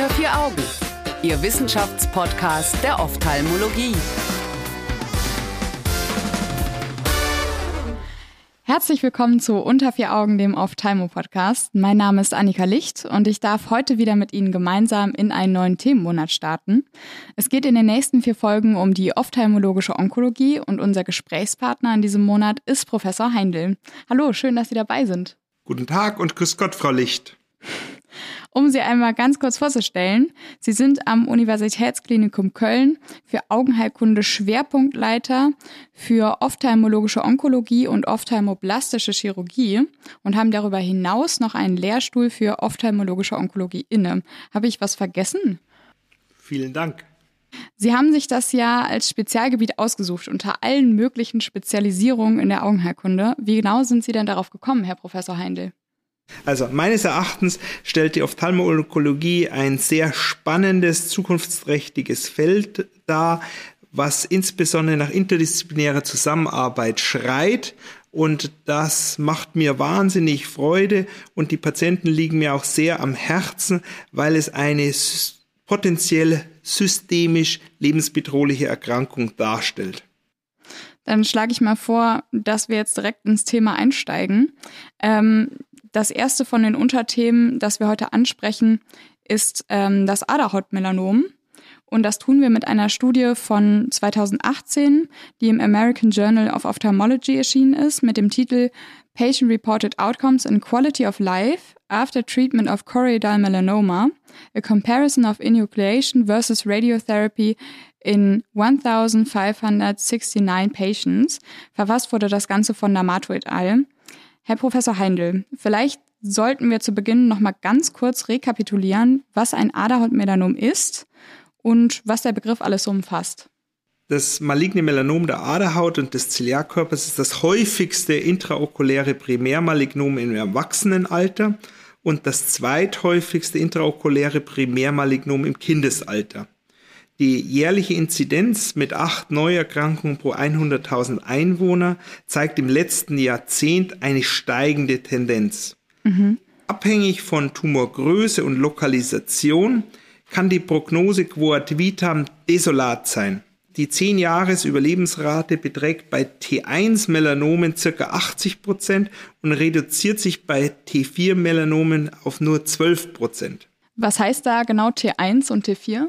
Unter vier Augen, Ihr Wissenschaftspodcast der Ophthalmologie. Herzlich willkommen zu Unter vier Augen, dem Ophthalmo-Podcast. Mein Name ist Annika Licht und ich darf heute wieder mit Ihnen gemeinsam in einen neuen Themenmonat starten. Es geht in den nächsten vier Folgen um die ophthalmologische Onkologie und unser Gesprächspartner in diesem Monat ist Professor Heindl. Hallo, schön, dass Sie dabei sind. Guten Tag und grüß Gott, Frau Licht. Um Sie einmal ganz kurz vorzustellen, Sie sind am Universitätsklinikum Köln für Augenheilkunde Schwerpunktleiter für ophthalmologische Onkologie und ophthalmoblastische Chirurgie und haben darüber hinaus noch einen Lehrstuhl für ophthalmologische Onkologie inne. Habe ich was vergessen? Vielen Dank. Sie haben sich das ja als Spezialgebiet ausgesucht unter allen möglichen Spezialisierungen in der Augenheilkunde. Wie genau sind Sie denn darauf gekommen, Herr Professor Heindl? Also meines Erachtens stellt die Ophthalmologie ein sehr spannendes, zukunftsträchtiges Feld dar, was insbesondere nach interdisziplinärer Zusammenarbeit schreit. Und das macht mir wahnsinnig Freude und die Patienten liegen mir auch sehr am Herzen, weil es eine potenziell systemisch lebensbedrohliche Erkrankung darstellt. Dann schlage ich mal vor, dass wir jetzt direkt ins Thema einsteigen. Ähm, das erste von den Unterthemen, das wir heute ansprechen, ist ähm, das Aderhautmelanom. Und das tun wir mit einer Studie von 2018, die im American Journal of Ophthalmology erschienen ist, mit dem Titel Patient Reported Outcomes and Quality of Life After Treatment of Choroidal Melanoma, a Comparison of Enucleation versus Radiotherapy in 1569 Patients. Verfasst wurde das Ganze von Namato et al. Herr Professor Heindl, vielleicht sollten wir zu Beginn noch mal ganz kurz rekapitulieren, was ein Aderhautmelanom ist und was der Begriff alles umfasst. Das maligne Melanom der Aderhaut und des Ziliarkörpers ist das häufigste intraokuläre Primärmalignom im Erwachsenenalter und das zweithäufigste intraokuläre Primärmalignom im Kindesalter. Die jährliche Inzidenz mit acht Neuerkrankungen pro 100.000 Einwohner zeigt im letzten Jahrzehnt eine steigende Tendenz. Mhm. Abhängig von Tumorgröße und Lokalisation kann die Prognose quoad vitam desolat sein. Die 10-Jahres-Überlebensrate beträgt bei T1-Melanomen ca. 80 Prozent und reduziert sich bei T4-Melanomen auf nur 12 Prozent. Was heißt da genau T1 und T4?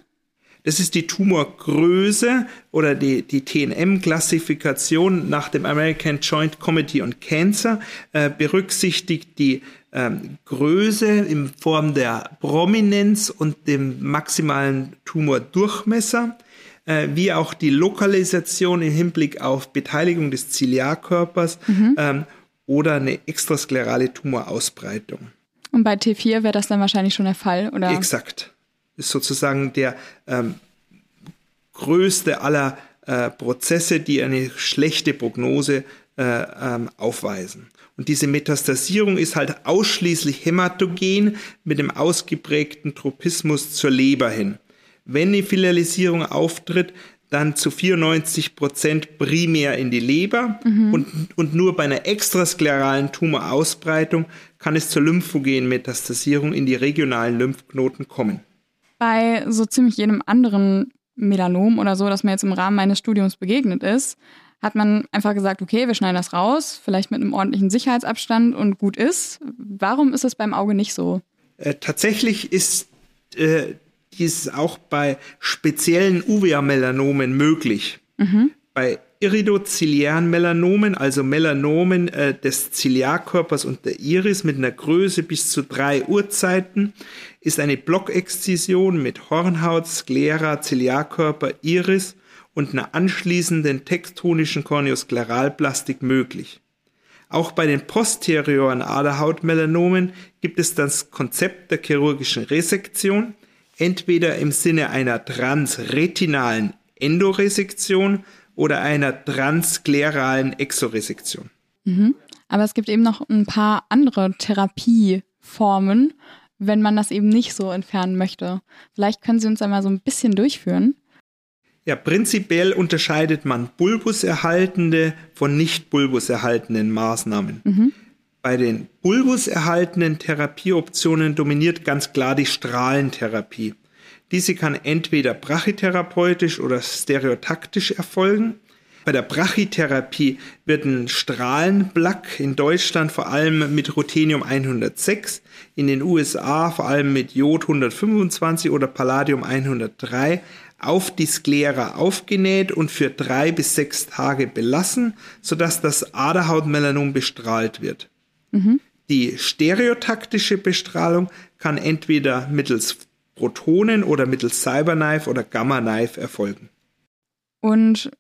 Das ist die Tumorgröße oder die, die TNM-Klassifikation nach dem American Joint Committee on Cancer, äh, berücksichtigt die ähm, Größe in Form der Prominenz und dem maximalen Tumordurchmesser, äh, wie auch die Lokalisation im Hinblick auf Beteiligung des Ziliarkörpers mhm. ähm, oder eine extrasklerale Tumorausbreitung. Und bei T4 wäre das dann wahrscheinlich schon der Fall, oder? Exakt ist sozusagen der ähm, größte aller äh, Prozesse, die eine schlechte Prognose äh, ähm, aufweisen. Und diese Metastasierung ist halt ausschließlich hämatogen mit dem ausgeprägten Tropismus zur Leber hin. Wenn eine Filialisierung auftritt, dann zu 94 Prozent primär in die Leber mhm. und, und nur bei einer extraskleralen Tumorausbreitung kann es zur Lymphogenmetastasierung in die regionalen Lymphknoten kommen bei so ziemlich jedem anderen Melanom oder so, das mir jetzt im Rahmen meines Studiums begegnet ist, hat man einfach gesagt, okay, wir schneiden das raus, vielleicht mit einem ordentlichen Sicherheitsabstand und gut ist. Warum ist es beim Auge nicht so? Äh, tatsächlich ist äh, dies auch bei speziellen Uvea-Melanomen möglich. Mhm. Bei iridoziliären Melanomen, also Melanomen äh, des Ziliarkörpers und der Iris mit einer Größe bis zu drei Uhrzeiten, ist eine Blockexzision mit Hornhaut, Sklera, Ziliarkörper, Iris und einer anschließenden tektonischen Korneoskleralplastik möglich. Auch bei den posterioren Aderhautmelanomen gibt es das Konzept der chirurgischen Resektion, entweder im Sinne einer transretinalen Endoresektion oder einer transkleralen Exoresektion. Mhm. Aber es gibt eben noch ein paar andere Therapieformen, wenn man das eben nicht so entfernen möchte. Vielleicht können Sie uns einmal so ein bisschen durchführen. Ja, prinzipiell unterscheidet man bulbuserhaltende von nicht bulbuserhaltenden Maßnahmen. Mhm. Bei den bulbuserhaltenden Therapieoptionen dominiert ganz klar die Strahlentherapie. Diese kann entweder brachytherapeutisch oder stereotaktisch erfolgen. Bei der Brachytherapie wird ein Strahlenblack in Deutschland vor allem mit Ruthenium 106, in den USA vor allem mit Jod 125 oder Palladium 103 auf die Sklera aufgenäht und für drei bis sechs Tage belassen, sodass das Aderhautmelanom bestrahlt wird. Mhm. Die stereotaktische Bestrahlung kann entweder mittels Protonen oder mittels Cyberknife oder Gamma Knife erfolgen. Und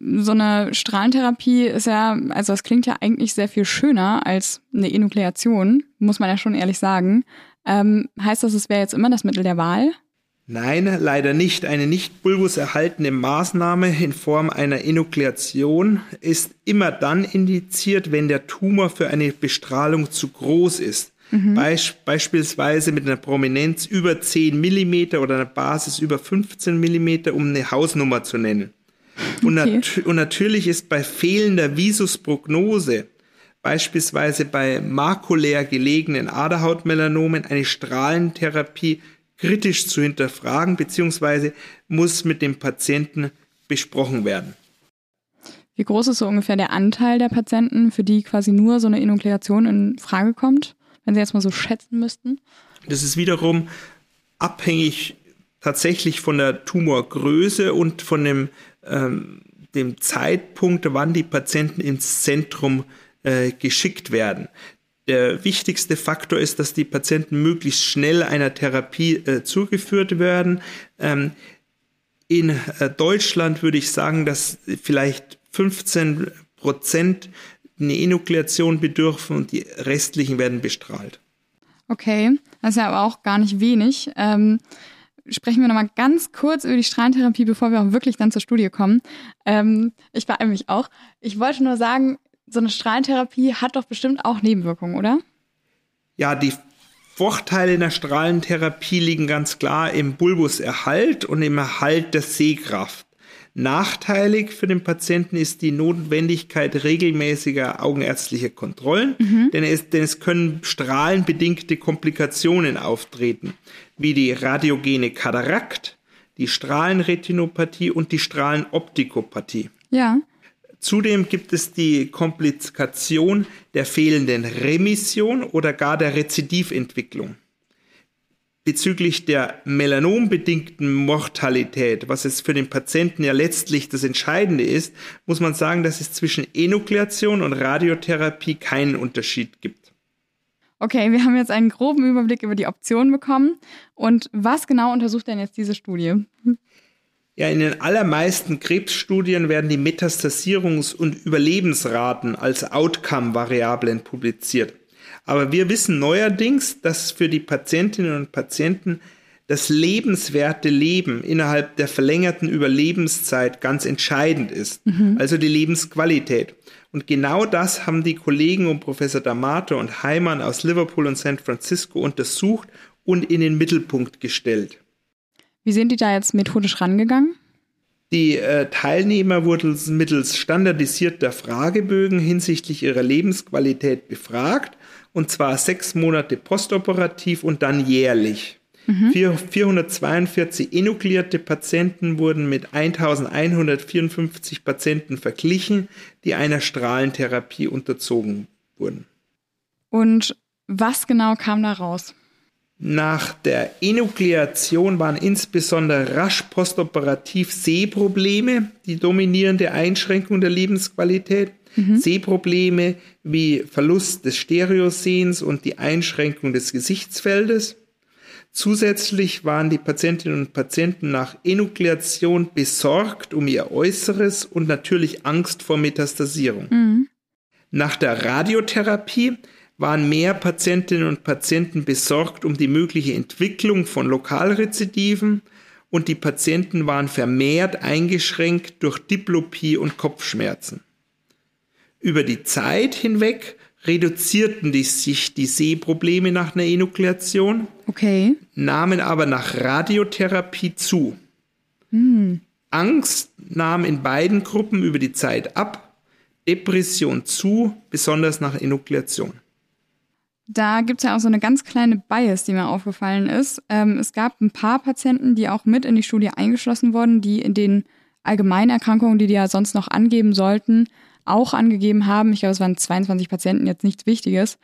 so eine Strahlentherapie ist ja, also das klingt ja eigentlich sehr viel schöner als eine Enukleation, muss man ja schon ehrlich sagen. Ähm, heißt das, es wäre jetzt immer das Mittel der Wahl? Nein, leider nicht. Eine nicht bulbuserhaltene Maßnahme in Form einer Enukleation ist immer dann indiziert, wenn der Tumor für eine Bestrahlung zu groß ist. Mhm. Beisp beispielsweise mit einer Prominenz über 10 mm oder einer Basis über 15 mm, um eine Hausnummer zu nennen. Und, okay. nat und natürlich ist bei fehlender Visusprognose, beispielsweise bei makulär gelegenen Aderhautmelanomen, eine Strahlentherapie kritisch zu hinterfragen, beziehungsweise muss mit dem Patienten besprochen werden. Wie groß ist so ungefähr der Anteil der Patienten, für die quasi nur so eine Enukleation in Frage kommt, wenn Sie jetzt mal so schätzen müssten? Das ist wiederum abhängig tatsächlich von der Tumorgröße und von dem, ähm, dem Zeitpunkt, wann die Patienten ins Zentrum äh, geschickt werden. Der wichtigste Faktor ist, dass die Patienten möglichst schnell einer Therapie äh, zugeführt werden. Ähm, in äh, Deutschland würde ich sagen, dass vielleicht 15 Prozent eine Enukleation bedürfen und die restlichen werden bestrahlt. Okay, das ist ja aber auch gar nicht wenig. Ähm, sprechen wir nochmal ganz kurz über die Strahlentherapie, bevor wir auch wirklich dann zur Studie kommen. Ähm, ich beeile mich auch. Ich wollte nur sagen, so eine Strahlentherapie hat doch bestimmt auch Nebenwirkungen, oder? Ja, die Vorteile in der Strahlentherapie liegen ganz klar im Bulbuserhalt und im Erhalt der Sehkraft. Nachteilig für den Patienten ist die Notwendigkeit regelmäßiger augenärztlicher Kontrollen, mhm. denn, es, denn es können strahlenbedingte Komplikationen auftreten, wie die radiogene Katarakt, die Strahlenretinopathie und die Strahlenoptikopathie. Ja. Zudem gibt es die Komplikation der fehlenden Remission oder gar der Rezidiventwicklung. Bezüglich der melanombedingten Mortalität, was es für den Patienten ja letztlich das Entscheidende ist, muss man sagen, dass es zwischen Enukleation und Radiotherapie keinen Unterschied gibt. Okay, wir haben jetzt einen groben Überblick über die Optionen bekommen. Und was genau untersucht denn jetzt diese Studie? Ja, in den allermeisten Krebsstudien werden die Metastasierungs- und Überlebensraten als Outcome-Variablen publiziert. Aber wir wissen neuerdings, dass für die Patientinnen und Patienten das lebenswerte Leben innerhalb der verlängerten Überlebenszeit ganz entscheidend ist, mhm. also die Lebensqualität. Und genau das haben die Kollegen um Professor D'Amato und Heimann aus Liverpool und San Francisco untersucht und in den Mittelpunkt gestellt. Wie sind die da jetzt methodisch rangegangen? Die äh, Teilnehmer wurden mittels standardisierter Fragebögen hinsichtlich ihrer Lebensqualität befragt, und zwar sechs Monate postoperativ und dann jährlich. Mhm. 442 enuklierte Patienten wurden mit 1154 Patienten verglichen, die einer Strahlentherapie unterzogen wurden. Und was genau kam da raus? Nach der Enukleation waren insbesondere rasch postoperativ Sehprobleme die dominierende Einschränkung der Lebensqualität. Mhm. Sehprobleme wie Verlust des Stereosehens und die Einschränkung des Gesichtsfeldes. Zusätzlich waren die Patientinnen und Patienten nach Enukleation besorgt um ihr Äußeres und natürlich Angst vor Metastasierung. Mhm. Nach der Radiotherapie waren mehr Patientinnen und Patienten besorgt um die mögliche Entwicklung von Lokalrezidiven und die Patienten waren vermehrt eingeschränkt durch Diplopie und Kopfschmerzen. Über die Zeit hinweg reduzierten die, sich die Sehprobleme nach einer Enukleation, okay. nahmen aber nach Radiotherapie zu. Hm. Angst nahm in beiden Gruppen über die Zeit ab, Depression zu, besonders nach Enukleation. Da gibt es ja auch so eine ganz kleine Bias, die mir aufgefallen ist. Ähm, es gab ein paar Patienten, die auch mit in die Studie eingeschlossen wurden, die in den Allgemeinerkrankungen, die die ja sonst noch angeben sollten, auch angegeben haben. Ich glaube, es waren 22 Patienten, jetzt nichts Wichtiges.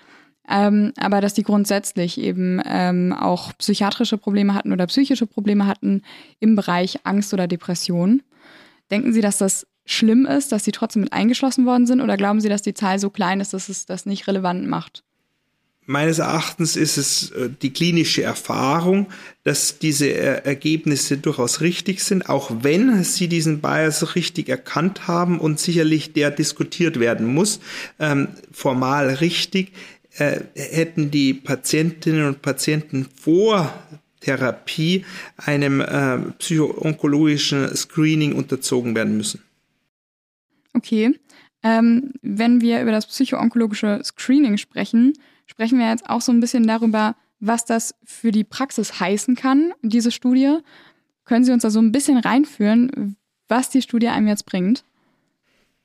Ähm, aber dass die grundsätzlich eben ähm, auch psychiatrische Probleme hatten oder psychische Probleme hatten im Bereich Angst oder Depression. Denken Sie, dass das schlimm ist, dass sie trotzdem mit eingeschlossen worden sind oder glauben Sie, dass die Zahl so klein ist, dass es das nicht relevant macht? Meines Erachtens ist es äh, die klinische Erfahrung, dass diese Ergebnisse durchaus richtig sind, auch wenn Sie diesen Bias richtig erkannt haben und sicherlich der diskutiert werden muss, ähm, formal richtig, äh, hätten die Patientinnen und Patienten vor Therapie einem äh, psychoonkologischen Screening unterzogen werden müssen. Okay. Ähm, wenn wir über das psychoonkologische Screening sprechen, sprechen wir jetzt auch so ein bisschen darüber, was das für die Praxis heißen kann, diese Studie. Können Sie uns da so ein bisschen reinführen, was die Studie einem jetzt bringt?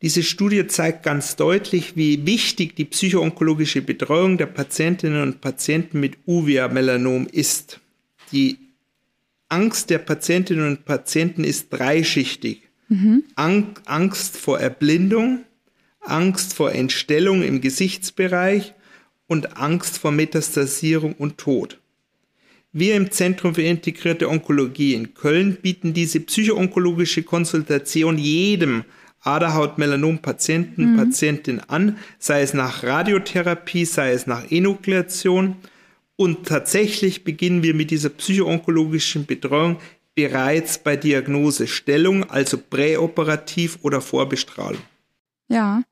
Diese Studie zeigt ganz deutlich, wie wichtig die psychoonkologische Betreuung der Patientinnen und Patienten mit Uvea-Melanom ist. Die Angst der Patientinnen und Patienten ist dreischichtig. Mhm. Angst vor Erblindung, Angst vor Entstellung im Gesichtsbereich und Angst vor Metastasierung und Tod. Wir im Zentrum für integrierte Onkologie in Köln bieten diese psychoonkologische Konsultation jedem Aderhaut-Melanom-Patienten, mhm. Patientin an, sei es nach Radiotherapie, sei es nach Enukleation. Und tatsächlich beginnen wir mit dieser psychoonkologischen Betreuung bereits bei Diagnosestellung, also präoperativ oder Vorbestrahlung. Ja,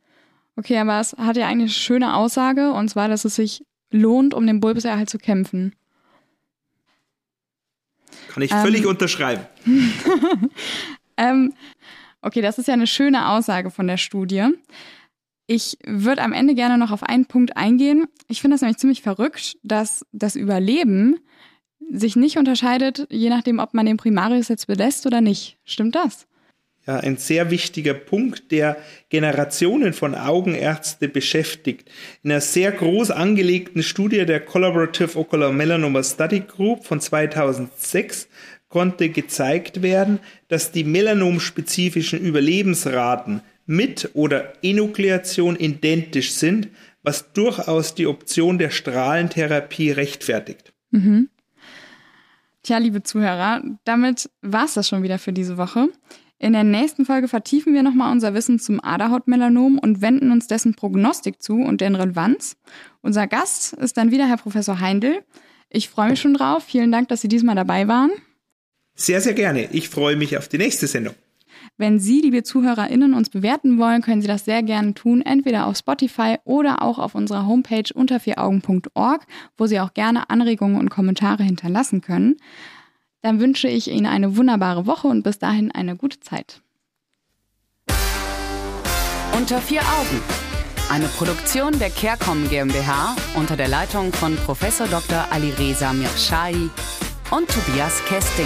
okay, aber es hat ja eigentlich eine schöne Aussage, und zwar, dass es sich lohnt, um den Bulbuserhalt zu kämpfen. Kann ich völlig ähm, unterschreiben. ähm, okay, das ist ja eine schöne Aussage von der Studie. Ich würde am Ende gerne noch auf einen Punkt eingehen. Ich finde das nämlich ziemlich verrückt, dass das Überleben sich nicht unterscheidet, je nachdem, ob man den Primarius jetzt belässt oder nicht. Stimmt das? Ja, ein sehr wichtiger Punkt, der Generationen von Augenärzte beschäftigt. In einer sehr groß angelegten Studie der Collaborative Ocular Melanoma Study Group von 2006 konnte gezeigt werden, dass die melanomspezifischen Überlebensraten mit oder Enukleation identisch sind, was durchaus die Option der Strahlentherapie rechtfertigt. Mhm. Tja, liebe Zuhörer, damit war es das schon wieder für diese Woche. In der nächsten Folge vertiefen wir nochmal unser Wissen zum Aderhautmelanom und wenden uns dessen Prognostik zu und deren Relevanz. Unser Gast ist dann wieder Herr Professor Heindl. Ich freue mich schon drauf. Vielen Dank, dass Sie diesmal dabei waren. Sehr, sehr gerne. Ich freue mich auf die nächste Sendung. Wenn Sie, liebe ZuhörerInnen, uns bewerten wollen, können Sie das sehr gerne tun, entweder auf Spotify oder auch auf unserer Homepage unter vieraugen.org, wo Sie auch gerne Anregungen und Kommentare hinterlassen können. Dann wünsche ich Ihnen eine wunderbare Woche und bis dahin eine gute Zeit. Unter vier Augen. Eine Produktion der CareCom GmbH unter der Leitung von Prof. Dr. Alireza Mirshahi und Tobias Kesting.